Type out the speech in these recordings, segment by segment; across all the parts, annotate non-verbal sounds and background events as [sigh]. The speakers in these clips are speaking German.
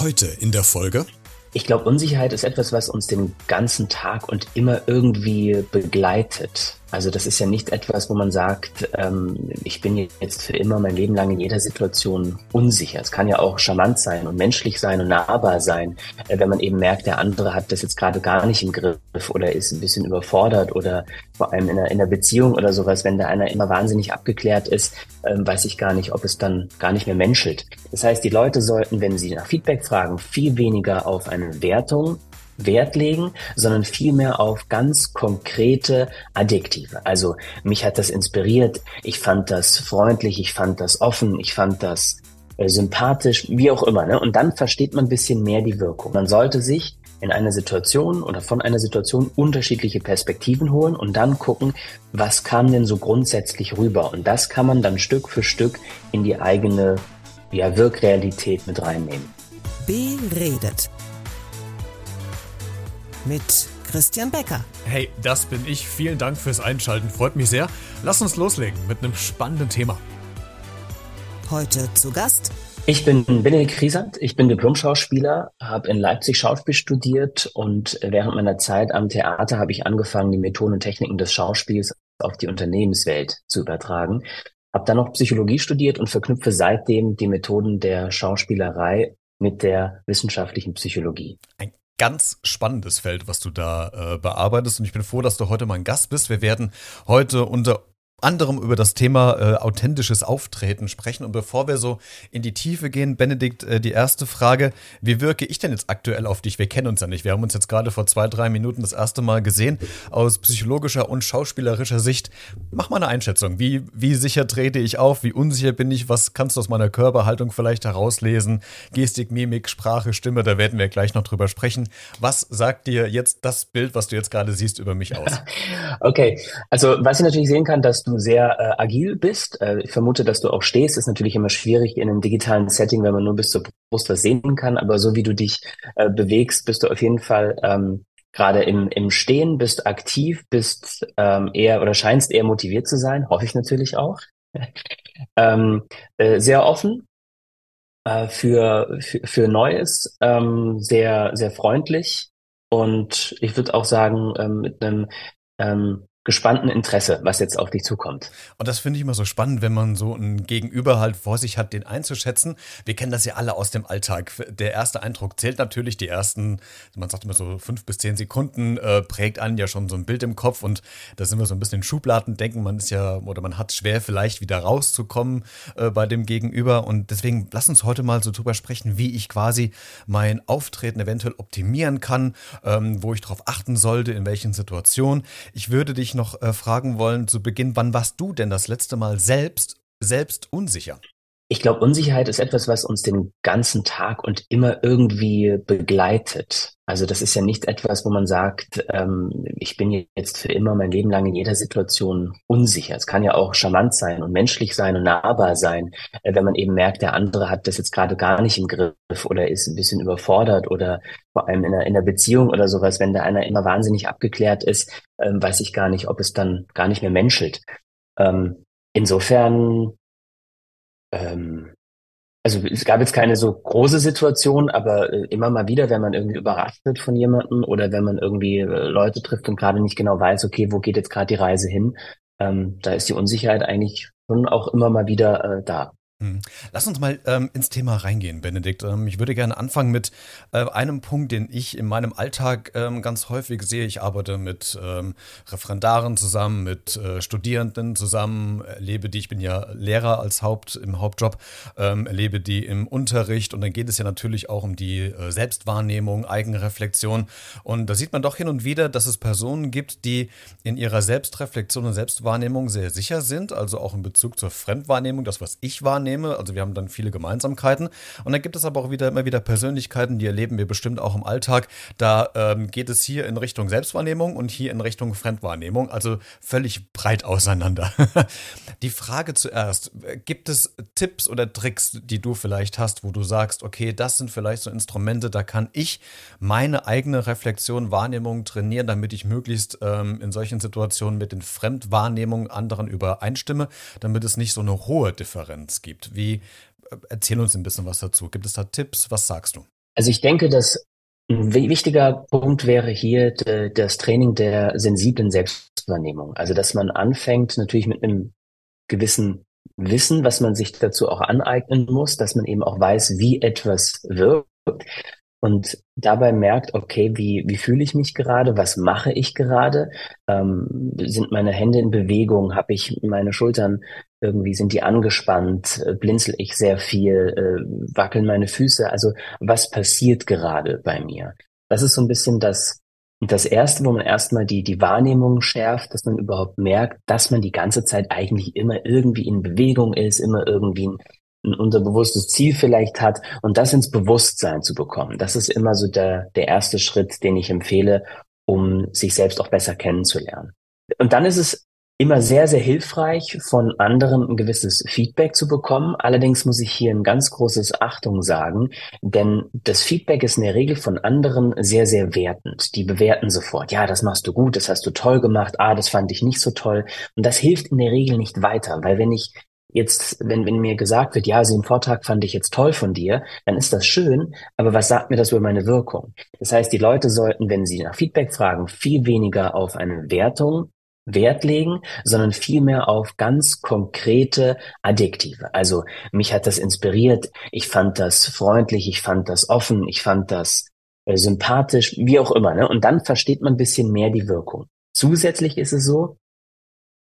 Heute in der Folge ich glaube, Unsicherheit ist etwas, was uns den ganzen Tag und immer irgendwie begleitet. Also das ist ja nicht etwas, wo man sagt, ähm, ich bin jetzt für immer mein Leben lang in jeder Situation unsicher. Es kann ja auch charmant sein und menschlich sein und nahbar sein, äh, wenn man eben merkt, der andere hat das jetzt gerade gar nicht im Griff oder ist ein bisschen überfordert oder vor allem in einer, in einer Beziehung oder sowas, wenn da einer immer wahnsinnig abgeklärt ist, ähm, weiß ich gar nicht, ob es dann gar nicht mehr menschelt. Das heißt, die Leute sollten, wenn sie nach Feedback fragen, viel weniger auf eine Wertung Wert legen, sondern vielmehr auf ganz konkrete Adjektive. Also mich hat das inspiriert, ich fand das freundlich, ich fand das offen, ich fand das äh, sympathisch, wie auch immer. Ne? Und dann versteht man ein bisschen mehr die Wirkung. Man sollte sich in einer Situation oder von einer Situation unterschiedliche Perspektiven holen und dann gucken, was kam denn so grundsätzlich rüber. Und das kann man dann Stück für Stück in die eigene ja, Wirkrealität mit reinnehmen. Beredet mit Christian Becker. Hey, das bin ich. Vielen Dank fürs Einschalten. Freut mich sehr. Lass uns loslegen mit einem spannenden Thema. Heute zu Gast. Ich bin Benedikt Kriesand, ich bin Diplom-Schauspieler, habe in Leipzig Schauspiel studiert und während meiner Zeit am Theater habe ich angefangen, die Methoden und Techniken des Schauspiels auf die Unternehmenswelt zu übertragen. Habe dann noch Psychologie studiert und verknüpfe seitdem die Methoden der Schauspielerei mit der wissenschaftlichen Psychologie. Ein ganz spannendes Feld, was du da äh, bearbeitest. Und ich bin froh, dass du heute mein Gast bist. Wir werden heute unter anderem über das Thema äh, authentisches Auftreten sprechen. Und bevor wir so in die Tiefe gehen, Benedikt, äh, die erste Frage, wie wirke ich denn jetzt aktuell auf dich? Wir kennen uns ja nicht. Wir haben uns jetzt gerade vor zwei, drei Minuten das erste Mal gesehen. Aus psychologischer und schauspielerischer Sicht, mach mal eine Einschätzung. Wie, wie sicher trete ich auf? Wie unsicher bin ich? Was kannst du aus meiner Körperhaltung vielleicht herauslesen? Gestik, Mimik, Sprache, Stimme, da werden wir gleich noch drüber sprechen. Was sagt dir jetzt das Bild, was du jetzt gerade siehst, über mich aus? [laughs] Okay, also was ich natürlich sehen kann, dass du sehr äh, agil bist. Äh, ich vermute, dass du auch stehst. Ist natürlich immer schwierig in einem digitalen Setting, wenn man nur bis zur Brust was sehen kann. Aber so wie du dich äh, bewegst, bist du auf jeden Fall ähm, gerade im, im Stehen, bist aktiv, bist ähm, eher oder scheinst eher motiviert zu sein. Hoffe ich natürlich auch. [laughs] ähm, äh, sehr offen äh, für, für, für Neues, ähm, sehr, sehr freundlich. Und ich würde auch sagen, ähm, mit einem ähm, gespannten Interesse, was jetzt auf dich zukommt. Und das finde ich immer so spannend, wenn man so ein Gegenüber halt vor sich hat, den einzuschätzen. Wir kennen das ja alle aus dem Alltag. Der erste Eindruck zählt natürlich. Die ersten, man sagt immer so fünf bis zehn Sekunden, äh, prägt einen ja schon so ein Bild im Kopf und da sind wir so ein bisschen in Schubladen denken. Man ist ja oder man hat schwer vielleicht wieder rauszukommen äh, bei dem Gegenüber und deswegen lass uns heute mal so drüber sprechen, wie ich quasi mein Auftreten eventuell optimieren kann, ähm, wo ich darauf achten sollte, in welchen Situationen. Ich würde dich noch äh, fragen wollen zu Beginn, wann warst du denn das letzte Mal selbst, selbst unsicher? Ich glaube, Unsicherheit ist etwas, was uns den ganzen Tag und immer irgendwie begleitet. Also das ist ja nicht etwas, wo man sagt, ähm, ich bin jetzt für immer mein Leben lang in jeder Situation unsicher. Es kann ja auch charmant sein und menschlich sein und nahbar sein, äh, wenn man eben merkt, der andere hat das jetzt gerade gar nicht im Griff oder ist ein bisschen überfordert oder vor allem in einer, in einer Beziehung oder sowas, wenn da einer immer wahnsinnig abgeklärt ist, ähm, weiß ich gar nicht, ob es dann gar nicht mehr menschelt. Ähm, insofern ähm, also es gab jetzt keine so große Situation, aber äh, immer mal wieder, wenn man irgendwie überrascht wird von jemandem oder wenn man irgendwie äh, Leute trifft und gerade nicht genau weiß, okay, wo geht jetzt gerade die Reise hin, ähm, da ist die Unsicherheit eigentlich schon auch immer mal wieder äh, da. Hm. Lass uns mal ähm, ins Thema reingehen, Benedikt. Ähm, ich würde gerne anfangen mit äh, einem Punkt, den ich in meinem Alltag ähm, ganz häufig sehe. Ich arbeite mit ähm, Referendaren zusammen, mit äh, Studierenden zusammen, erlebe die, ich bin ja Lehrer als Haupt im Hauptjob, ähm, erlebe die im Unterricht und dann geht es ja natürlich auch um die äh, Selbstwahrnehmung, Eigenreflexion. Und da sieht man doch hin und wieder, dass es Personen gibt, die in ihrer Selbstreflexion und Selbstwahrnehmung sehr sicher sind, also auch in Bezug zur Fremdwahrnehmung, das, was ich wahrnehme wahrnehme. Also wir haben dann viele Gemeinsamkeiten. Und dann gibt es aber auch wieder immer wieder Persönlichkeiten, die erleben wir bestimmt auch im Alltag. Da ähm, geht es hier in Richtung Selbstwahrnehmung und hier in Richtung Fremdwahrnehmung. Also völlig breit auseinander. [laughs] Die Frage zuerst, gibt es Tipps oder Tricks, die du vielleicht hast, wo du sagst, okay, das sind vielleicht so Instrumente, da kann ich meine eigene Reflexion, Wahrnehmung trainieren, damit ich möglichst ähm, in solchen Situationen mit den Fremdwahrnehmungen anderen übereinstimme, damit es nicht so eine hohe Differenz gibt. Wie, äh, erzähl uns ein bisschen was dazu. Gibt es da Tipps? Was sagst du? Also ich denke, dass ein wichtiger Punkt wäre hier das Training der sensiblen Selbstwahrnehmung. Also, dass man anfängt natürlich mit einem gewissen Wissen, was man sich dazu auch aneignen muss, dass man eben auch weiß, wie etwas wirkt und dabei merkt, okay, wie, wie fühle ich mich gerade, was mache ich gerade, ähm, sind meine Hände in Bewegung, habe ich meine Schultern irgendwie, sind die angespannt, äh, blinzel ich sehr viel, äh, wackeln meine Füße, also was passiert gerade bei mir? Das ist so ein bisschen das, das Erste, wo man erstmal die, die Wahrnehmung schärft, dass man überhaupt merkt, dass man die ganze Zeit eigentlich immer irgendwie in Bewegung ist, immer irgendwie ein ein unterbewusstes Ziel vielleicht hat und das ins Bewusstsein zu bekommen. Das ist immer so der, der erste Schritt, den ich empfehle, um sich selbst auch besser kennenzulernen. Und dann ist es immer sehr, sehr hilfreich, von anderen ein gewisses Feedback zu bekommen. Allerdings muss ich hier ein ganz großes Achtung sagen, denn das Feedback ist in der Regel von anderen sehr, sehr wertend. Die bewerten sofort, ja, das machst du gut, das hast du toll gemacht, ah, das fand ich nicht so toll. Und das hilft in der Regel nicht weiter, weil wenn ich jetzt, wenn, wenn mir gesagt wird, ja, den Vortrag fand ich jetzt toll von dir, dann ist das schön, aber was sagt mir das über meine Wirkung? Das heißt, die Leute sollten, wenn sie nach Feedback fragen, viel weniger auf eine Wertung Wert legen, sondern vielmehr auf ganz konkrete Adjektive. Also mich hat das inspiriert, ich fand das freundlich, ich fand das offen, ich fand das äh, sympathisch, wie auch immer. Ne? Und dann versteht man ein bisschen mehr die Wirkung. Zusätzlich ist es so,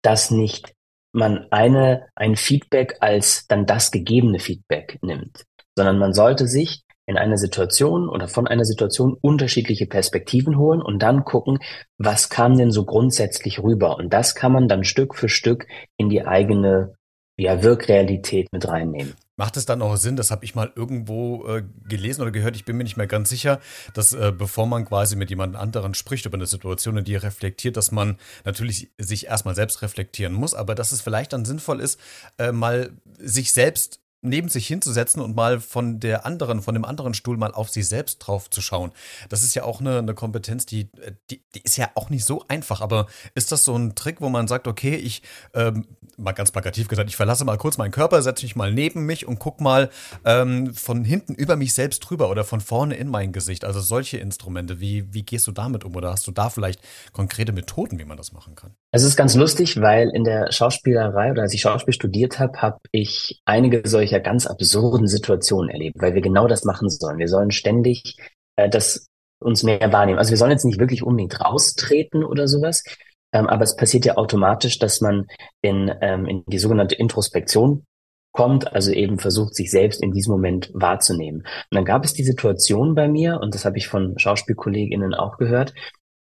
dass nicht man eine, ein Feedback als dann das gegebene Feedback nimmt, sondern man sollte sich in einer Situation oder von einer Situation unterschiedliche Perspektiven holen und dann gucken, was kam denn so grundsätzlich rüber. Und das kann man dann Stück für Stück in die eigene ja, Wirkrealität mit reinnehmen. Macht es dann auch Sinn, das habe ich mal irgendwo äh, gelesen oder gehört, ich bin mir nicht mehr ganz sicher, dass äh, bevor man quasi mit jemand anderen spricht über eine Situation, in die er reflektiert, dass man natürlich sich erstmal selbst reflektieren muss, aber dass es vielleicht dann sinnvoll ist, äh, mal sich selbst neben sich hinzusetzen und mal von der anderen, von dem anderen Stuhl mal auf sich selbst drauf zu schauen. Das ist ja auch eine, eine Kompetenz, die, die, die ist ja auch nicht so einfach, aber ist das so ein Trick, wo man sagt, okay, ich, ähm, mal ganz plakativ gesagt, ich verlasse mal kurz meinen Körper, setze mich mal neben mich und guck mal ähm, von hinten über mich selbst drüber oder von vorne in mein Gesicht. Also solche Instrumente, wie, wie gehst du damit um oder hast du da vielleicht konkrete Methoden, wie man das machen kann? Es ist ganz lustig, weil in der Schauspielerei oder als ich Schauspiel studiert habe, habe ich einige solcher ganz absurden Situationen erlebt, weil wir genau das machen sollen. Wir sollen ständig äh, das uns mehr wahrnehmen. Also wir sollen jetzt nicht wirklich unbedingt raustreten oder sowas, ähm, aber es passiert ja automatisch, dass man in, ähm, in die sogenannte Introspektion kommt, also eben versucht, sich selbst in diesem Moment wahrzunehmen. Und dann gab es die Situation bei mir, und das habe ich von Schauspielkolleginnen auch gehört,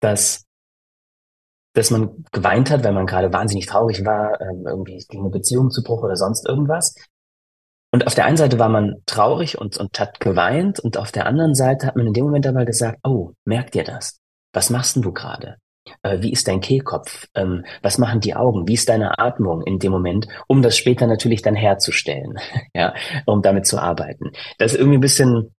dass dass man geweint hat, weil man gerade wahnsinnig traurig war, ähm, irgendwie gegen eine Beziehung zu Bruch oder sonst irgendwas. Und auf der einen Seite war man traurig und, und hat geweint und auf der anderen Seite hat man in dem Moment aber gesagt, oh, merkt ihr das? Was machst denn du gerade? Äh, wie ist dein Kehlkopf? Ähm, was machen die Augen? Wie ist deine Atmung in dem Moment, um das später natürlich dann herzustellen, [laughs] ja, um damit zu arbeiten? Das ist irgendwie ein bisschen,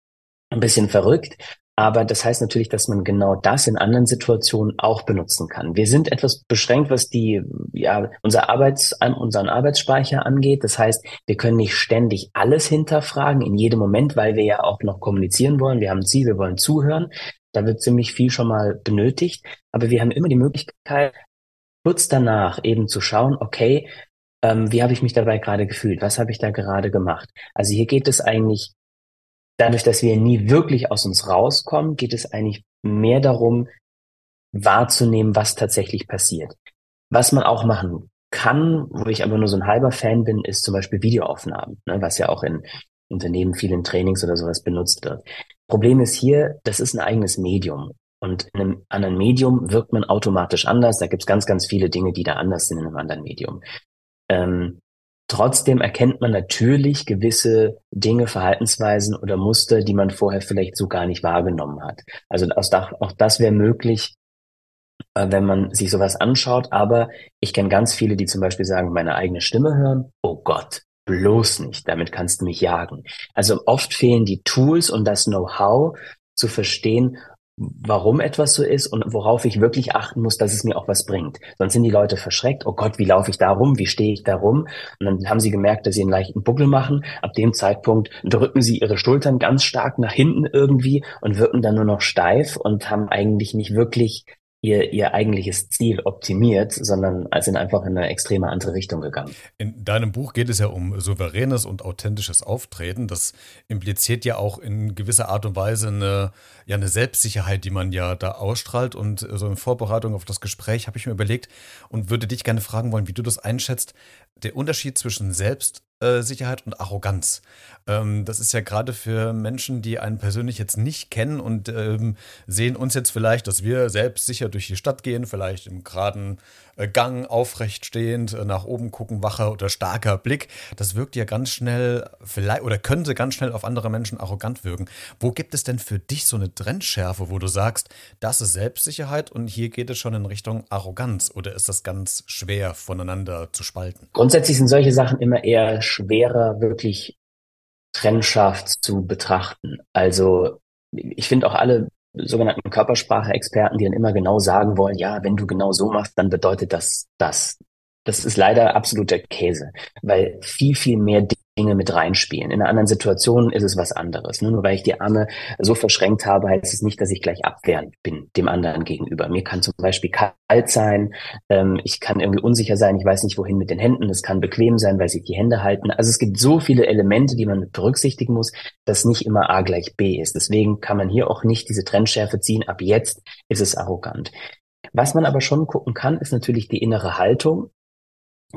ein bisschen verrückt, aber das heißt natürlich, dass man genau das in anderen Situationen auch benutzen kann. Wir sind etwas beschränkt, was die, ja, unser Arbeits, unseren Arbeitsspeicher angeht. Das heißt, wir können nicht ständig alles hinterfragen in jedem Moment, weil wir ja auch noch kommunizieren wollen. Wir haben ein Ziel, wir wollen zuhören. Da wird ziemlich viel schon mal benötigt. Aber wir haben immer die Möglichkeit, kurz danach eben zu schauen, okay, ähm, wie habe ich mich dabei gerade gefühlt? Was habe ich da gerade gemacht? Also hier geht es eigentlich dadurch, dass wir nie wirklich aus uns rauskommen, geht es eigentlich mehr darum, wahrzunehmen, was tatsächlich passiert. Was man auch machen kann, wo ich aber nur so ein halber Fan bin, ist zum Beispiel Videoaufnahmen, ne, was ja auch in Unternehmen vielen Trainings oder sowas benutzt wird. Problem ist hier, das ist ein eigenes Medium. Und in einem anderen Medium wirkt man automatisch anders. Da gibt es ganz, ganz viele Dinge, die da anders sind in einem anderen Medium. Ähm, Trotzdem erkennt man natürlich gewisse Dinge, Verhaltensweisen oder Muster, die man vorher vielleicht so gar nicht wahrgenommen hat. Also auch das wäre möglich, äh, wenn man sich sowas anschaut. Aber ich kenne ganz viele, die zum Beispiel sagen, meine eigene Stimme hören. Oh Gott, bloß nicht. Damit kannst du mich jagen. Also oft fehlen die Tools und das Know-how zu verstehen, warum etwas so ist und worauf ich wirklich achten muss, dass es mir auch was bringt. Sonst sind die Leute verschreckt. Oh Gott, wie laufe ich da rum? Wie stehe ich da rum? Und dann haben sie gemerkt, dass sie einen leichten Buckel machen. Ab dem Zeitpunkt drücken sie ihre Schultern ganz stark nach hinten irgendwie und wirken dann nur noch steif und haben eigentlich nicht wirklich ihr, ihr eigentliches Ziel optimiert, sondern sind einfach in eine extreme andere Richtung gegangen. In deinem Buch geht es ja um souveränes und authentisches Auftreten. Das impliziert ja auch in gewisser Art und Weise eine, ja, eine Selbstsicherheit, die man ja da ausstrahlt. Und so in Vorbereitung auf das Gespräch habe ich mir überlegt und würde dich gerne fragen wollen, wie du das einschätzt. Der Unterschied zwischen Selbstsicherheit und Arroganz. Ähm, das ist ja gerade für Menschen, die einen persönlich jetzt nicht kennen und ähm, sehen uns jetzt vielleicht, dass wir selbstsicher durch die Stadt gehen, vielleicht im geraden äh, Gang aufrecht stehend, äh, nach oben gucken, wacher oder starker Blick. Das wirkt ja ganz schnell, vielleicht oder könnte ganz schnell auf andere Menschen arrogant wirken. Wo gibt es denn für dich so eine Trennschärfe, wo du sagst, das ist Selbstsicherheit und hier geht es schon in Richtung Arroganz? Oder ist das ganz schwer voneinander zu spalten? Grundsätzlich sind solche Sachen immer eher schwerer, wirklich trennscharf zu betrachten. Also ich finde auch alle sogenannten Körpersprache-Experten, die dann immer genau sagen wollen, ja, wenn du genau so machst, dann bedeutet das das. Das ist leider absoluter Käse, weil viel, viel mehr Dinge mit reinspielen. In einer anderen Situation ist es was anderes. Nur weil ich die Arme so verschränkt habe, heißt es nicht, dass ich gleich abwehrend bin dem anderen gegenüber. Mir kann zum Beispiel kalt sein, ähm, ich kann irgendwie unsicher sein, ich weiß nicht wohin mit den Händen, es kann bequem sein, weil sich die Hände halten. Also es gibt so viele Elemente, die man berücksichtigen muss, dass nicht immer A gleich B ist. Deswegen kann man hier auch nicht diese Trennschärfe ziehen. Ab jetzt ist es arrogant. Was man aber schon gucken kann, ist natürlich die innere Haltung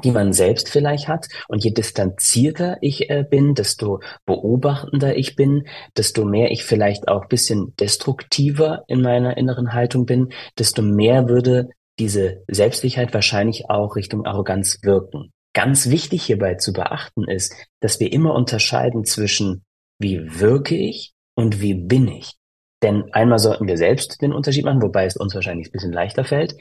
die man selbst vielleicht hat. Und je distanzierter ich äh, bin, desto beobachtender ich bin, desto mehr ich vielleicht auch bisschen destruktiver in meiner inneren Haltung bin, desto mehr würde diese Selbstsicherheit wahrscheinlich auch Richtung Arroganz wirken. Ganz wichtig hierbei zu beachten ist, dass wir immer unterscheiden zwischen wie wirke ich und wie bin ich. Denn einmal sollten wir selbst den Unterschied machen, wobei es uns wahrscheinlich ein bisschen leichter fällt.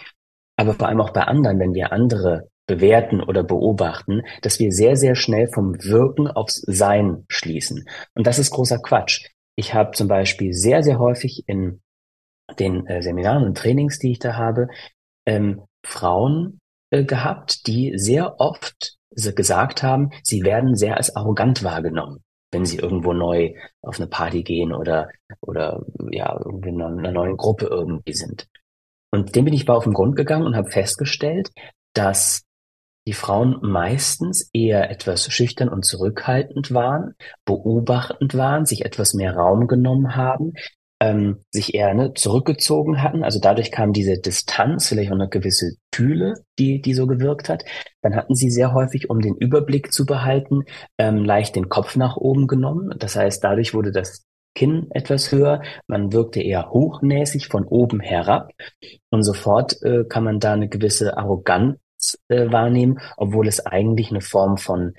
Aber vor allem auch bei anderen, wenn wir andere bewerten oder beobachten, dass wir sehr, sehr schnell vom Wirken aufs Sein schließen. Und das ist großer Quatsch. Ich habe zum Beispiel sehr, sehr häufig in den äh, Seminaren und Trainings, die ich da habe, ähm, Frauen äh, gehabt, die sehr oft gesagt haben, sie werden sehr als arrogant wahrgenommen, wenn sie irgendwo neu auf eine Party gehen oder, oder ja, irgendwie in einer neuen Gruppe irgendwie sind. Und dem bin ich mal auf den Grund gegangen und habe festgestellt, dass die Frauen meistens eher etwas schüchtern und zurückhaltend waren, beobachtend waren, sich etwas mehr Raum genommen haben, ähm, sich eher ne, zurückgezogen hatten. Also dadurch kam diese Distanz, vielleicht auch eine gewisse Kühle, die, die so gewirkt hat. Dann hatten sie sehr häufig, um den Überblick zu behalten, ähm, leicht den Kopf nach oben genommen. Das heißt, dadurch wurde das Kinn etwas höher, man wirkte eher hochnäsig von oben herab und sofort äh, kann man da eine gewisse Arroganz äh, wahrnehmen, obwohl es eigentlich eine Form von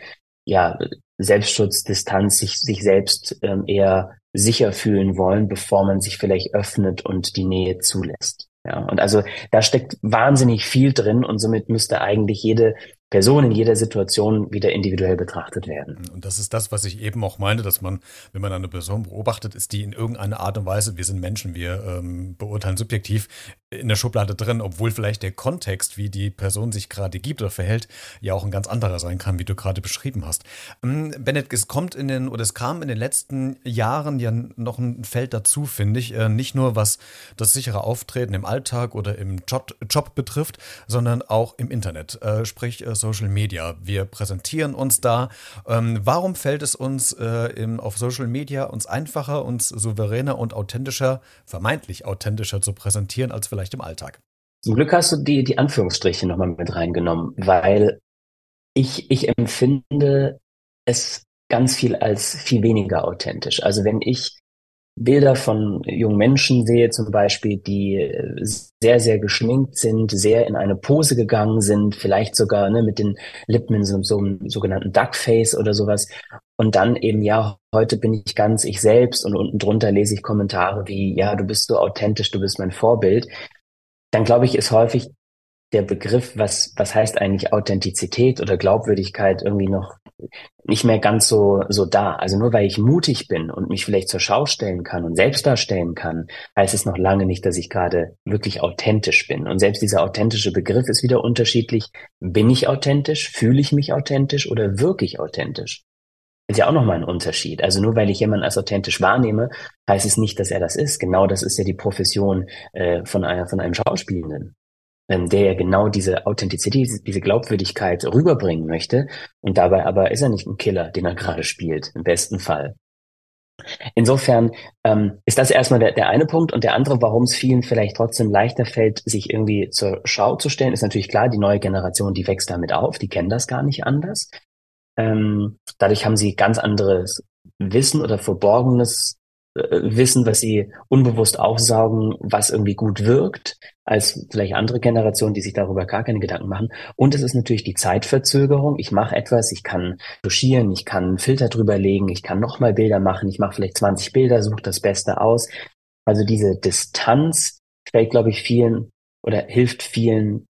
ja, Selbstschutz, sich, sich selbst ähm, eher sicher fühlen wollen, bevor man sich vielleicht öffnet und die Nähe zulässt. Ja, und also da steckt wahnsinnig viel drin und somit müsste eigentlich jede Person in jeder Situation wieder individuell betrachtet werden. Und das ist das, was ich eben auch meinte, dass man, wenn man eine Person beobachtet, ist die in irgendeiner Art und Weise, wir sind Menschen, wir ähm, beurteilen subjektiv, in der Schublade drin, obwohl vielleicht der Kontext, wie die Person sich gerade gibt oder verhält, ja auch ein ganz anderer sein kann, wie du gerade beschrieben hast. Ähm, Bennett, es kommt in den, oder es kam in den letzten Jahren ja noch ein Feld dazu, finde ich. Äh, nicht nur was das sichere Auftreten im Alltag oder im Job, Job betrifft, sondern auch im Internet, äh, sprich äh, Social Media. Wir präsentieren uns da. Ähm, warum fällt es uns auf Social Media uns einfacher, uns souveräner und authentischer, vermeintlich authentischer zu präsentieren, als vielleicht vielleicht im Alltag. Zum Glück hast du die, die Anführungsstriche nochmal mit reingenommen, weil ich, ich empfinde es ganz viel als viel weniger authentisch. Also wenn ich Bilder von jungen Menschen sehe zum Beispiel, die sehr, sehr geschminkt sind, sehr in eine Pose gegangen sind, vielleicht sogar ne, mit den Lippen in so, so einem sogenannten Duckface oder sowas. Und dann eben, ja, heute bin ich ganz ich selbst und unten drunter lese ich Kommentare wie, ja, du bist so authentisch, du bist mein Vorbild dann glaube ich, ist häufig der Begriff, was, was heißt eigentlich Authentizität oder Glaubwürdigkeit irgendwie noch nicht mehr ganz so, so da. Also nur weil ich mutig bin und mich vielleicht zur Schau stellen kann und selbst darstellen kann, heißt es noch lange nicht, dass ich gerade wirklich authentisch bin. Und selbst dieser authentische Begriff ist wieder unterschiedlich. Bin ich authentisch? Fühle ich mich authentisch oder wirklich authentisch? Ist ja auch nochmal ein Unterschied. Also nur weil ich jemanden als authentisch wahrnehme, heißt es nicht, dass er das ist. Genau das ist ja die Profession äh, von, einer, von einem Schauspielenden, ähm, der ja genau diese Authentizität, diese Glaubwürdigkeit rüberbringen möchte. Und dabei aber ist er nicht ein Killer, den er gerade spielt, im besten Fall. Insofern ähm, ist das erstmal der, der eine Punkt. Und der andere, warum es vielen vielleicht trotzdem leichter fällt, sich irgendwie zur Schau zu stellen, ist natürlich klar, die neue Generation, die wächst damit auf, die kennen das gar nicht anders. Ähm, dadurch haben sie ganz anderes Wissen oder verborgenes äh, Wissen, was sie unbewusst aufsaugen, was irgendwie gut wirkt, als vielleicht andere Generationen, die sich darüber gar keine Gedanken machen. Und es ist natürlich die Zeitverzögerung. Ich mache etwas, ich kann touchieren, ich kann einen Filter drüber legen, ich kann nochmal Bilder machen, ich mache vielleicht 20 Bilder, suche das Beste aus. Also diese Distanz fällt, glaube ich, vielen oder hilft vielen,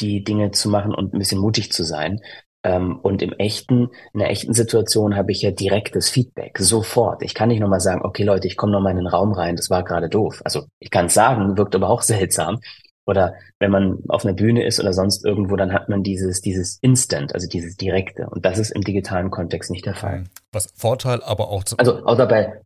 die Dinge zu machen und ein bisschen mutig zu sein. Ähm, und im echten, in der echten Situation habe ich ja direktes Feedback, sofort. Ich kann nicht nochmal sagen, okay Leute, ich komme nochmal in den Raum rein, das war gerade doof. Also ich kann es sagen, wirkt aber auch [laughs] seltsam. Oder wenn man auf einer Bühne ist oder sonst irgendwo, dann hat man dieses, dieses Instant, also dieses Direkte. Und das ist im digitalen Kontext nicht der Fall. Was Vorteil aber auch zu. Also außer bei,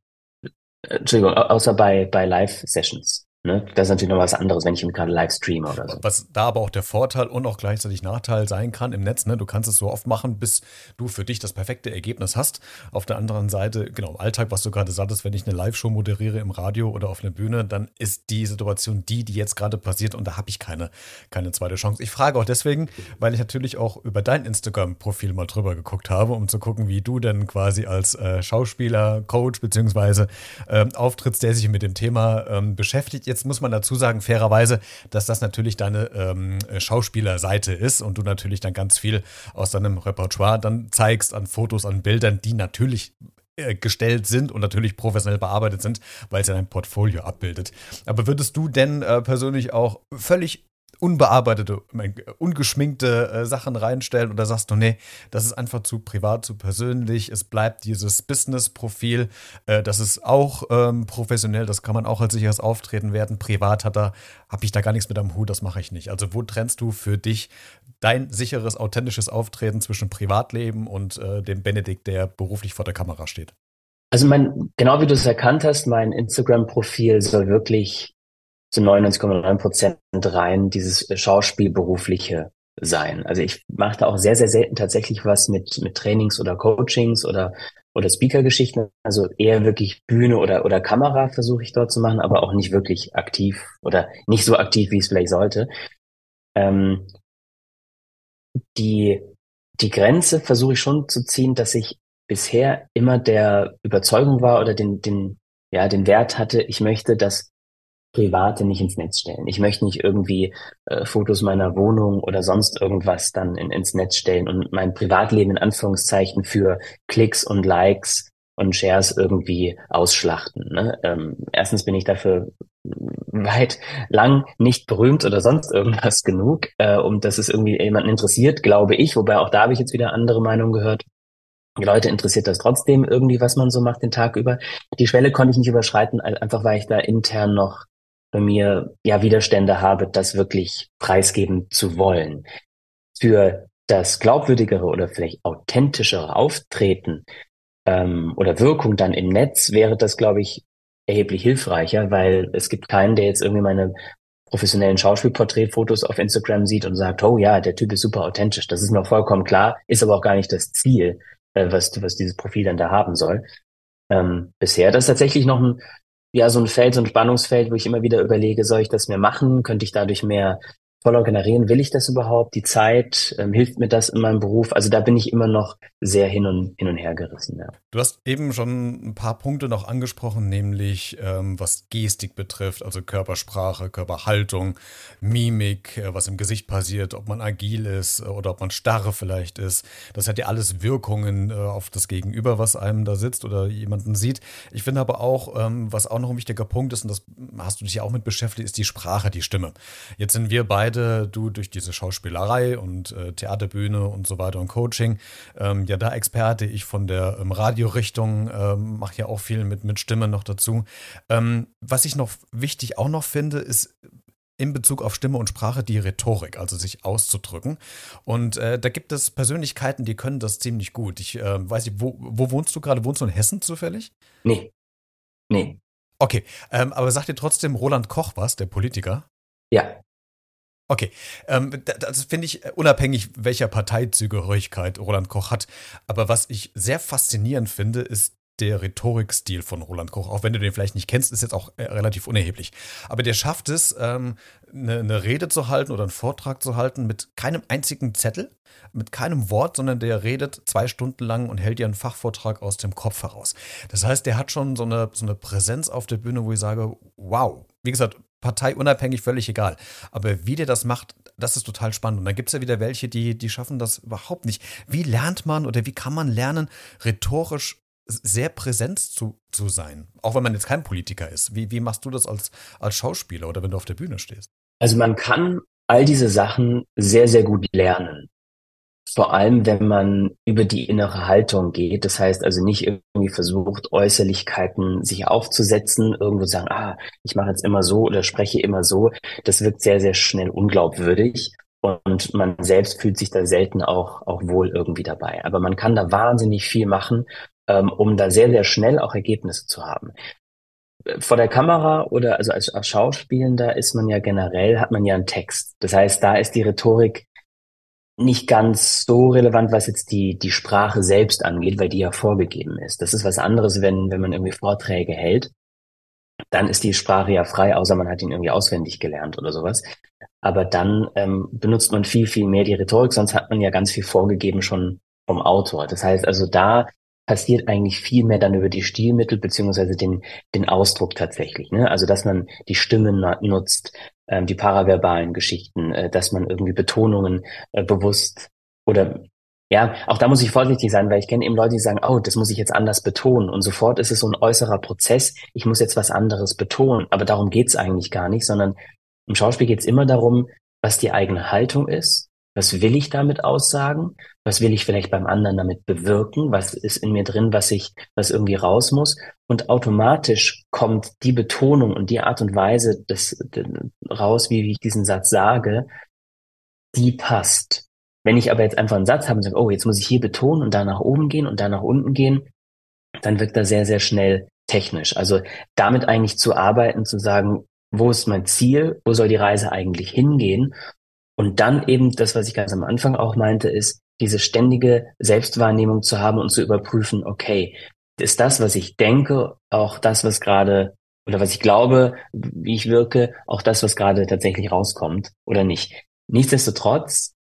Entschuldigung, außer bei, bei Live-Sessions. Ne? Das ist natürlich noch was anderes, wenn ich gerade live streame oder so. Was da aber auch der Vorteil und auch gleichzeitig Nachteil sein kann im Netz, ne? du kannst es so oft machen, bis du für dich das perfekte Ergebnis hast. Auf der anderen Seite, genau, im Alltag, was du gerade sagtest, wenn ich eine Live-Show moderiere im Radio oder auf einer Bühne, dann ist die Situation die, die jetzt gerade passiert und da habe ich keine, keine zweite Chance. Ich frage auch deswegen, weil ich natürlich auch über dein Instagram-Profil mal drüber geguckt habe, um zu gucken, wie du denn quasi als äh, Schauspieler, Coach beziehungsweise äh, auftrittst, der sich mit dem Thema ähm, beschäftigt Jetzt muss man dazu sagen, fairerweise, dass das natürlich deine ähm, Schauspielerseite ist und du natürlich dann ganz viel aus deinem Repertoire dann zeigst an Fotos, an Bildern, die natürlich äh, gestellt sind und natürlich professionell bearbeitet sind, weil es ja dein Portfolio abbildet. Aber würdest du denn äh, persönlich auch völlig unbearbeitete, ungeschminkte äh, Sachen reinstellen oder sagst du, nee, das ist einfach zu privat, zu persönlich, es bleibt dieses Business-Profil, äh, das ist auch ähm, professionell, das kann man auch als sicheres Auftreten werden. Privat hat da, habe ich da gar nichts mit am Hut, das mache ich nicht. Also wo trennst du für dich dein sicheres, authentisches Auftreten zwischen Privatleben und äh, dem Benedikt, der beruflich vor der Kamera steht? Also mein, genau wie du es erkannt hast, mein Instagram-Profil soll wirklich zu 99,9 Prozent rein dieses Schauspielberufliche sein. Also ich mache da auch sehr, sehr selten tatsächlich was mit, mit Trainings oder Coachings oder, oder Speaker-Geschichten. Also eher wirklich Bühne oder, oder Kamera versuche ich dort zu machen, aber auch nicht wirklich aktiv oder nicht so aktiv, wie es vielleicht sollte. Ähm, die, die Grenze versuche ich schon zu ziehen, dass ich bisher immer der Überzeugung war oder den, den, ja, den Wert hatte, ich möchte, dass Private nicht ins Netz stellen. Ich möchte nicht irgendwie äh, Fotos meiner Wohnung oder sonst irgendwas dann in, ins Netz stellen und mein Privatleben in Anführungszeichen für Klicks und Likes und Shares irgendwie ausschlachten. Ne? Ähm, erstens bin ich dafür weit lang nicht berühmt oder sonst irgendwas genug, äh, um dass es irgendwie jemanden interessiert, glaube ich. Wobei auch da habe ich jetzt wieder andere Meinungen gehört. Die Leute interessiert das trotzdem irgendwie, was man so macht den Tag über. Die Schwelle konnte ich nicht überschreiten, einfach weil ich da intern noch bei mir ja Widerstände habe, das wirklich preisgeben zu wollen. Für das glaubwürdigere oder vielleicht authentischere Auftreten ähm, oder Wirkung dann im Netz wäre das, glaube ich, erheblich hilfreicher, weil es gibt keinen, der jetzt irgendwie meine professionellen Schauspielporträtfotos auf Instagram sieht und sagt, oh ja, der Typ ist super authentisch. Das ist mir vollkommen klar, ist aber auch gar nicht das Ziel, äh, was, was dieses Profil dann da haben soll. Ähm, bisher das ist tatsächlich noch ein, ja so ein Feld, so ein Spannungsfeld, wo ich immer wieder überlege, soll ich das mehr machen? Könnte ich dadurch mehr Follower generieren? Will ich das überhaupt? Die Zeit, ähm, hilft mir das in meinem Beruf? Also da bin ich immer noch sehr hin und, hin und her gerissen. Ja. Du hast eben schon ein paar Punkte noch angesprochen, nämlich ähm, was Gestik betrifft, also Körpersprache, Körperhaltung, Mimik, äh, was im Gesicht passiert, ob man agil ist äh, oder ob man starre vielleicht ist. Das hat ja alles Wirkungen äh, auf das Gegenüber, was einem da sitzt oder jemanden sieht. Ich finde aber auch, ähm, was auch noch ein wichtiger Punkt ist, und das hast du dich ja auch mit beschäftigt, ist die Sprache, die Stimme. Jetzt sind wir beide, du durch diese Schauspielerei und äh, Theaterbühne und so weiter und Coaching, ähm, ja da Experte, ich von der ähm, Radiorichtung, ähm, mache ja auch viel mit, mit Stimme noch dazu. Ähm, was ich noch wichtig auch noch finde, ist in Bezug auf Stimme und Sprache die Rhetorik, also sich auszudrücken. Und äh, da gibt es Persönlichkeiten, die können das ziemlich gut. Ich äh, weiß nicht, wo, wo wohnst du gerade? Wohnst du in Hessen zufällig? Nee. Nee. Okay, ähm, aber sagt dir trotzdem Roland Koch was, der Politiker? Ja. Okay, ähm, das finde ich unabhängig, welcher Parteizugehörigkeit Roland Koch hat. Aber was ich sehr faszinierend finde, ist der Rhetorikstil von Roland Koch. Auch wenn du den vielleicht nicht kennst, ist jetzt auch äh, relativ unerheblich. Aber der schafft es, ähm, eine, eine Rede zu halten oder einen Vortrag zu halten mit keinem einzigen Zettel, mit keinem Wort, sondern der redet zwei Stunden lang und hält dir einen Fachvortrag aus dem Kopf heraus. Das heißt, der hat schon so eine, so eine Präsenz auf der Bühne, wo ich sage, wow. Wie gesagt, parteiunabhängig, völlig egal. Aber wie der das macht, das ist total spannend. Und dann gibt es ja wieder welche, die, die schaffen das überhaupt nicht. Wie lernt man oder wie kann man lernen, rhetorisch sehr präsent zu, zu sein? Auch wenn man jetzt kein Politiker ist. Wie, wie machst du das als, als Schauspieler oder wenn du auf der Bühne stehst? Also man kann all diese Sachen sehr, sehr gut lernen. Vor allem, wenn man über die innere Haltung geht. Das heißt also nicht irgendwie versucht, Äußerlichkeiten sich aufzusetzen, irgendwo sagen, ah, ich mache jetzt immer so oder spreche immer so. Das wirkt sehr, sehr schnell unglaubwürdig. Und man selbst fühlt sich da selten auch, auch wohl irgendwie dabei. Aber man kann da wahnsinnig viel machen, ähm, um da sehr, sehr schnell auch Ergebnisse zu haben vor der Kamera oder also als, als Schauspielender ist man ja generell, hat man ja einen Text. Das heißt, da ist die Rhetorik nicht ganz so relevant, was jetzt die, die Sprache selbst angeht, weil die ja vorgegeben ist. Das ist was anderes, wenn, wenn man irgendwie Vorträge hält. Dann ist die Sprache ja frei, außer man hat ihn irgendwie auswendig gelernt oder sowas. Aber dann ähm, benutzt man viel, viel mehr die Rhetorik, sonst hat man ja ganz viel vorgegeben schon vom Autor. Das heißt also, da passiert eigentlich viel mehr dann über die Stilmittel beziehungsweise den, den Ausdruck tatsächlich. Ne? Also dass man die Stimmen nutzt, ähm, die paraverbalen Geschichten, äh, dass man irgendwie Betonungen äh, bewusst oder ja, auch da muss ich vorsichtig sein, weil ich kenne eben Leute, die sagen, oh, das muss ich jetzt anders betonen. Und sofort ist es so ein äußerer Prozess, ich muss jetzt was anderes betonen. Aber darum geht's eigentlich gar nicht, sondern im Schauspiel geht's immer darum, was die eigene Haltung ist, was will ich damit aussagen? Was will ich vielleicht beim anderen damit bewirken? Was ist in mir drin, was ich, was irgendwie raus muss? Und automatisch kommt die Betonung und die Art und Weise des, raus, wie, wie ich diesen Satz sage, die passt. Wenn ich aber jetzt einfach einen Satz habe und sage, oh, jetzt muss ich hier betonen und da nach oben gehen und da nach unten gehen, dann wirkt er sehr, sehr schnell technisch. Also damit eigentlich zu arbeiten, zu sagen, wo ist mein Ziel? Wo soll die Reise eigentlich hingehen? Und dann eben das, was ich ganz am Anfang auch meinte, ist, diese ständige Selbstwahrnehmung zu haben und zu überprüfen, okay, ist das, was ich denke, auch das, was gerade oder was ich glaube, wie ich wirke, auch das, was gerade tatsächlich rauskommt oder nicht. Nichtsdestotrotz,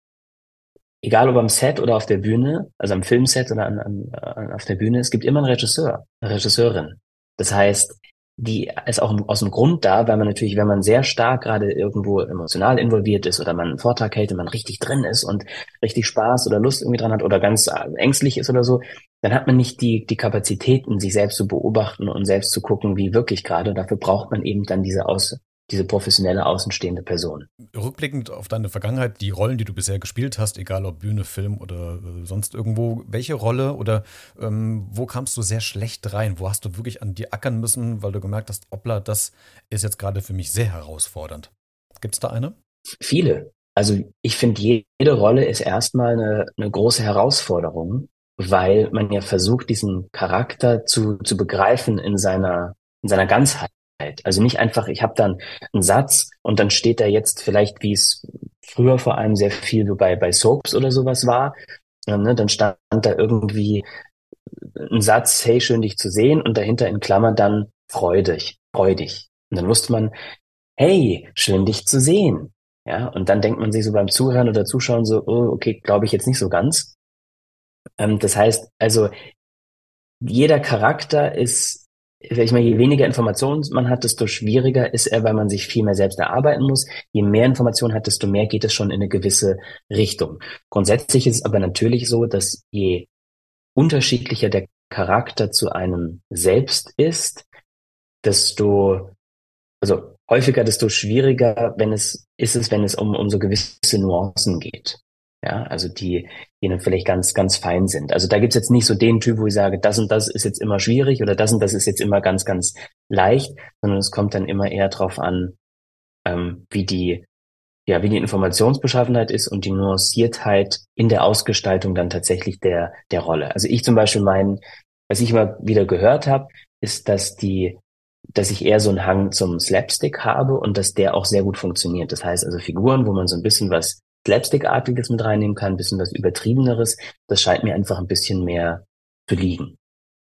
egal ob am Set oder auf der Bühne, also am Filmset oder an, an, auf der Bühne, es gibt immer einen Regisseur, eine Regisseurin. Das heißt, die ist auch aus dem Grund da, weil man natürlich, wenn man sehr stark gerade irgendwo emotional involviert ist oder man einen Vortrag hält und man richtig drin ist und richtig Spaß oder Lust irgendwie dran hat oder ganz äh, ängstlich ist oder so, dann hat man nicht die, die Kapazitäten, sich selbst zu beobachten und selbst zu gucken, wie wirklich gerade. Dafür braucht man eben dann diese Aus, diese professionelle außenstehende Person. Rückblickend auf deine Vergangenheit, die Rollen, die du bisher gespielt hast, egal ob Bühne, Film oder äh, sonst irgendwo, welche Rolle oder ähm, wo kamst du sehr schlecht rein? Wo hast du wirklich an dir ackern müssen, weil du gemerkt hast, hoppla, das ist jetzt gerade für mich sehr herausfordernd? Gibt es da eine? Viele. Also ich finde, jede Rolle ist erstmal eine, eine große Herausforderung, weil man ja versucht, diesen Charakter zu, zu begreifen in seiner, in seiner Ganzheit. Also nicht einfach, ich habe dann einen Satz und dann steht da jetzt vielleicht, wie es früher vor allem sehr viel bei, bei Soaps oder sowas war, ne, dann stand da irgendwie ein Satz, hey, schön dich zu sehen und dahinter in Klammern dann freudig, freudig. Und dann wusste man, hey, schön dich zu sehen. Ja, und dann denkt man sich so beim Zuhören oder Zuschauen so, oh, okay, glaube ich jetzt nicht so ganz. Ähm, das heißt, also jeder Charakter ist, ich meine, je weniger Informationen man hat, desto schwieriger ist er, weil man sich viel mehr selbst erarbeiten muss. Je mehr Informationen hat, desto mehr geht es schon in eine gewisse Richtung. Grundsätzlich ist es aber natürlich so, dass je unterschiedlicher der Charakter zu einem selbst ist, desto, also häufiger, desto schwieriger, wenn es, ist es, wenn es um, um so gewisse Nuancen geht. Ja, also die, die dann vielleicht ganz, ganz fein sind. Also da gibt's jetzt nicht so den Typ, wo ich sage, das und das ist jetzt immer schwierig oder das und das ist jetzt immer ganz, ganz leicht, sondern es kommt dann immer eher drauf an, ähm, wie die, ja, wie die Informationsbeschaffenheit ist und die Nuanciertheit in der Ausgestaltung dann tatsächlich der, der Rolle. Also ich zum Beispiel mein, was ich immer wieder gehört habe, ist, dass die, dass ich eher so einen Hang zum Slapstick habe und dass der auch sehr gut funktioniert. Das heißt also Figuren, wo man so ein bisschen was Slapstick-artiges mit reinnehmen kann, ein bisschen was Übertriebeneres. Das scheint mir einfach ein bisschen mehr zu liegen,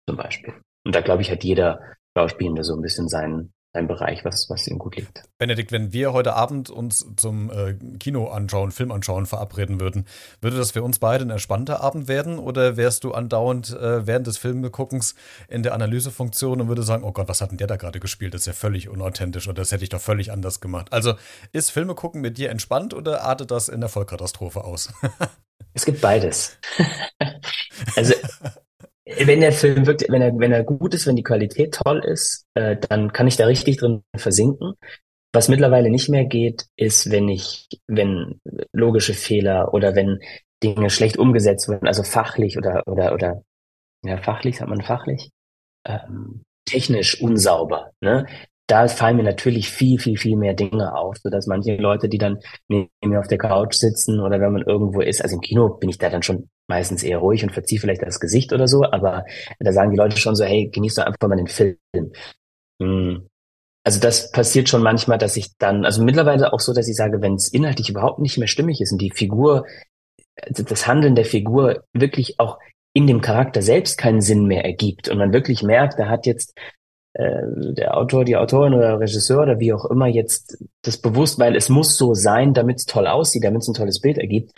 zum Beispiel. Und da glaube ich, hat jeder Schauspielende so ein bisschen seinen, ein Bereich, was, was ihm gut liegt. Benedikt, wenn wir heute Abend uns zum äh, Kino anschauen, Film anschauen verabreden würden, würde das für uns beide ein entspannter Abend werden oder wärst du andauernd äh, während des Filmeguckens in der Analysefunktion und würde sagen, oh Gott, was hat denn der da gerade gespielt? Das ist ja völlig unauthentisch oder das hätte ich doch völlig anders gemacht. Also ist Filme gucken mit dir entspannt oder artet das in der Vollkatastrophe aus? [laughs] es gibt beides. [laughs] also wenn der Film wirklich, wenn er, wenn er gut ist, wenn die Qualität toll ist, äh, dann kann ich da richtig drin versinken. Was mittlerweile nicht mehr geht, ist, wenn ich, wenn logische Fehler oder wenn Dinge schlecht umgesetzt werden, also fachlich oder oder oder ja fachlich, sagt man fachlich, ähm, technisch unsauber. Ne? Da fallen mir natürlich viel, viel, viel mehr Dinge auf, so dass manche Leute, die dann neben mir auf der Couch sitzen oder wenn man irgendwo ist, also im Kino bin ich da dann schon meistens eher ruhig und verziehe vielleicht das Gesicht oder so, aber da sagen die Leute schon so, hey, genieß doch einfach mal den Film. Hm. Also das passiert schon manchmal, dass ich dann, also mittlerweile auch so, dass ich sage, wenn es inhaltlich überhaupt nicht mehr stimmig ist und die Figur, das Handeln der Figur wirklich auch in dem Charakter selbst keinen Sinn mehr ergibt und man wirklich merkt, da hat jetzt der Autor, die Autorin oder Regisseur oder wie auch immer jetzt das bewusst, weil es muss so sein, damit es toll aussieht, damit es ein tolles Bild ergibt,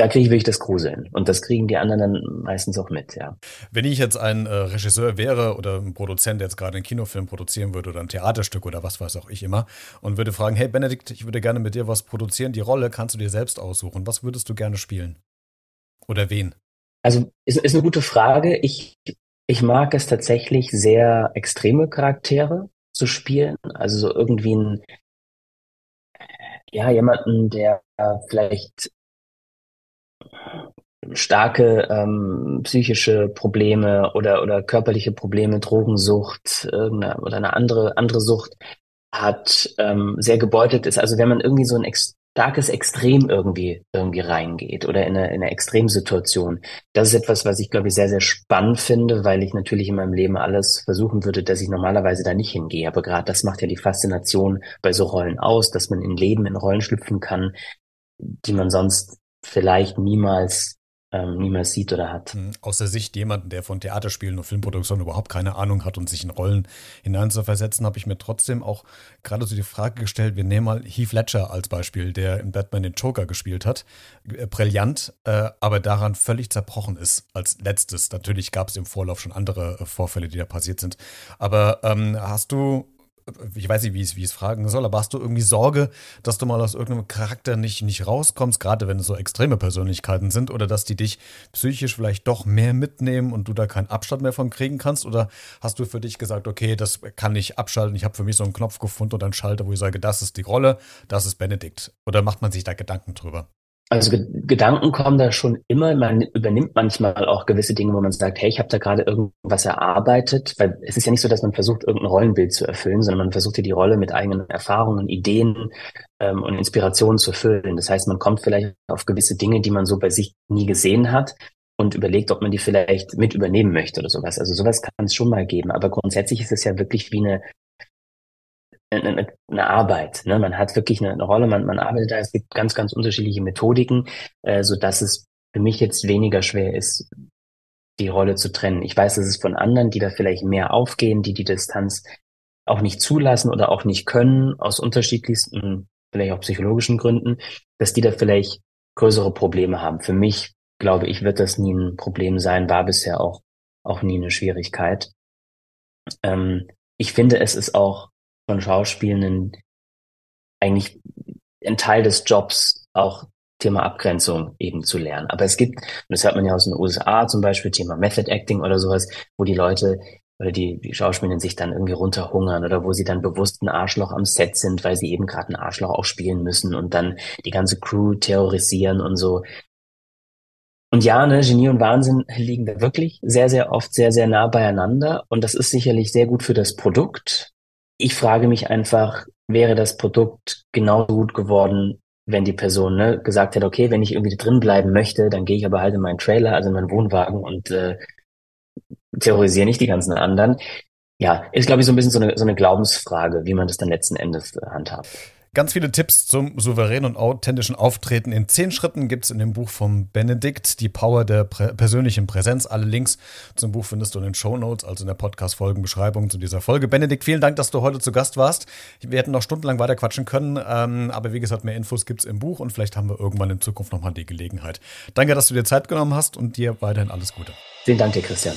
da kriege ich wirklich das Gruseln. Und das kriegen die anderen dann meistens auch mit, ja. Wenn ich jetzt ein äh, Regisseur wäre oder ein Produzent, der jetzt gerade einen Kinofilm produzieren würde oder ein Theaterstück oder was weiß auch ich immer und würde fragen, hey Benedikt, ich würde gerne mit dir was produzieren, die Rolle kannst du dir selbst aussuchen. Was würdest du gerne spielen? Oder wen? Also ist, ist eine gute Frage. Ich ich mag es tatsächlich sehr extreme Charaktere zu spielen. Also so irgendwie ein, ja, jemanden, der vielleicht starke ähm, psychische Probleme oder oder körperliche Probleme, Drogensucht oder eine andere andere Sucht hat, ähm, sehr gebeutelt ist. Also wenn man irgendwie so ein ex starkes Extrem irgendwie irgendwie reingeht oder in eine, in eine Extremsituation. Das ist etwas, was ich glaube ich sehr sehr spannend finde, weil ich natürlich in meinem Leben alles versuchen würde, dass ich normalerweise da nicht hingehe. Aber gerade das macht ja die Faszination bei so Rollen aus, dass man in Leben in Rollen schlüpfen kann, die man sonst vielleicht niemals ähm, niemals sieht oder hat. Hm, aus der Sicht jemanden, der von Theaterspielen und Filmproduktion überhaupt keine Ahnung hat und sich in Rollen hineinzuversetzen, habe ich mir trotzdem auch gerade so die Frage gestellt, wir nehmen mal Heath Ledger als Beispiel, der in Batman den Joker gespielt hat. Äh, brillant, äh, aber daran völlig zerbrochen ist als letztes. Natürlich gab es im Vorlauf schon andere äh, Vorfälle, die da passiert sind. Aber ähm, hast du ich weiß nicht, wie ich, es fragen soll, aber hast du irgendwie Sorge, dass du mal aus irgendeinem Charakter nicht, nicht rauskommst, gerade wenn es so extreme Persönlichkeiten sind, oder dass die dich psychisch vielleicht doch mehr mitnehmen und du da keinen Abstand mehr von kriegen kannst? Oder hast du für dich gesagt, okay, das kann ich abschalten, ich habe für mich so einen Knopf gefunden oder einen Schalter, wo ich sage, das ist die Rolle, das ist Benedikt? Oder macht man sich da Gedanken drüber? Also Gedanken kommen da schon immer. Man übernimmt manchmal auch gewisse Dinge, wo man sagt, hey, ich habe da gerade irgendwas erarbeitet, weil es ist ja nicht so, dass man versucht, irgendein Rollenbild zu erfüllen, sondern man versucht ja die Rolle mit eigenen Erfahrungen, Ideen ähm, und Inspirationen zu erfüllen. Das heißt, man kommt vielleicht auf gewisse Dinge, die man so bei sich nie gesehen hat und überlegt, ob man die vielleicht mit übernehmen möchte oder sowas. Also sowas kann es schon mal geben. Aber grundsätzlich ist es ja wirklich wie eine eine, eine Arbeit. Ne? Man hat wirklich eine, eine Rolle, man, man arbeitet da. Es gibt ganz, ganz unterschiedliche Methodiken, äh, so dass es für mich jetzt weniger schwer ist, die Rolle zu trennen. Ich weiß, dass es von anderen, die da vielleicht mehr aufgehen, die die Distanz auch nicht zulassen oder auch nicht können, aus unterschiedlichsten vielleicht auch psychologischen Gründen, dass die da vielleicht größere Probleme haben. Für mich, glaube ich, wird das nie ein Problem sein, war bisher auch, auch nie eine Schwierigkeit. Ähm, ich finde, es ist auch von Schauspielenden eigentlich ein Teil des Jobs, auch Thema Abgrenzung eben zu lernen. Aber es gibt, und das hört man ja aus den USA zum Beispiel, Thema Method Acting oder sowas, wo die Leute oder die, die Schauspielenden sich dann irgendwie runterhungern oder wo sie dann bewusst ein Arschloch am Set sind, weil sie eben gerade ein Arschloch auch spielen müssen und dann die ganze Crew terrorisieren und so. Und ja, ne, Genie und Wahnsinn liegen da wirklich sehr, sehr oft sehr, sehr nah beieinander und das ist sicherlich sehr gut für das Produkt. Ich frage mich einfach, wäre das Produkt genauso gut geworden, wenn die Person ne, gesagt hätte, okay, wenn ich irgendwie drin bleiben möchte, dann gehe ich aber halt in meinen Trailer, also in meinen Wohnwagen und äh, terrorisiere nicht die ganzen anderen. Ja, ist, glaube ich, so ein bisschen so eine, so eine Glaubensfrage, wie man das dann letzten Endes handhabt. Ganz viele Tipps zum souveränen und authentischen Auftreten in zehn Schritten gibt es in dem Buch von Benedikt, Die Power der Prä persönlichen Präsenz. Alle Links zum Buch findest du in den Show Notes, also in der Podcast-Folgenbeschreibung zu dieser Folge. Benedikt, vielen Dank, dass du heute zu Gast warst. Wir hätten noch stundenlang weiter quatschen können, ähm, aber wie gesagt, mehr Infos gibt es im Buch und vielleicht haben wir irgendwann in Zukunft nochmal die Gelegenheit. Danke, dass du dir Zeit genommen hast und dir weiterhin alles Gute. Vielen Dank dir, Christian.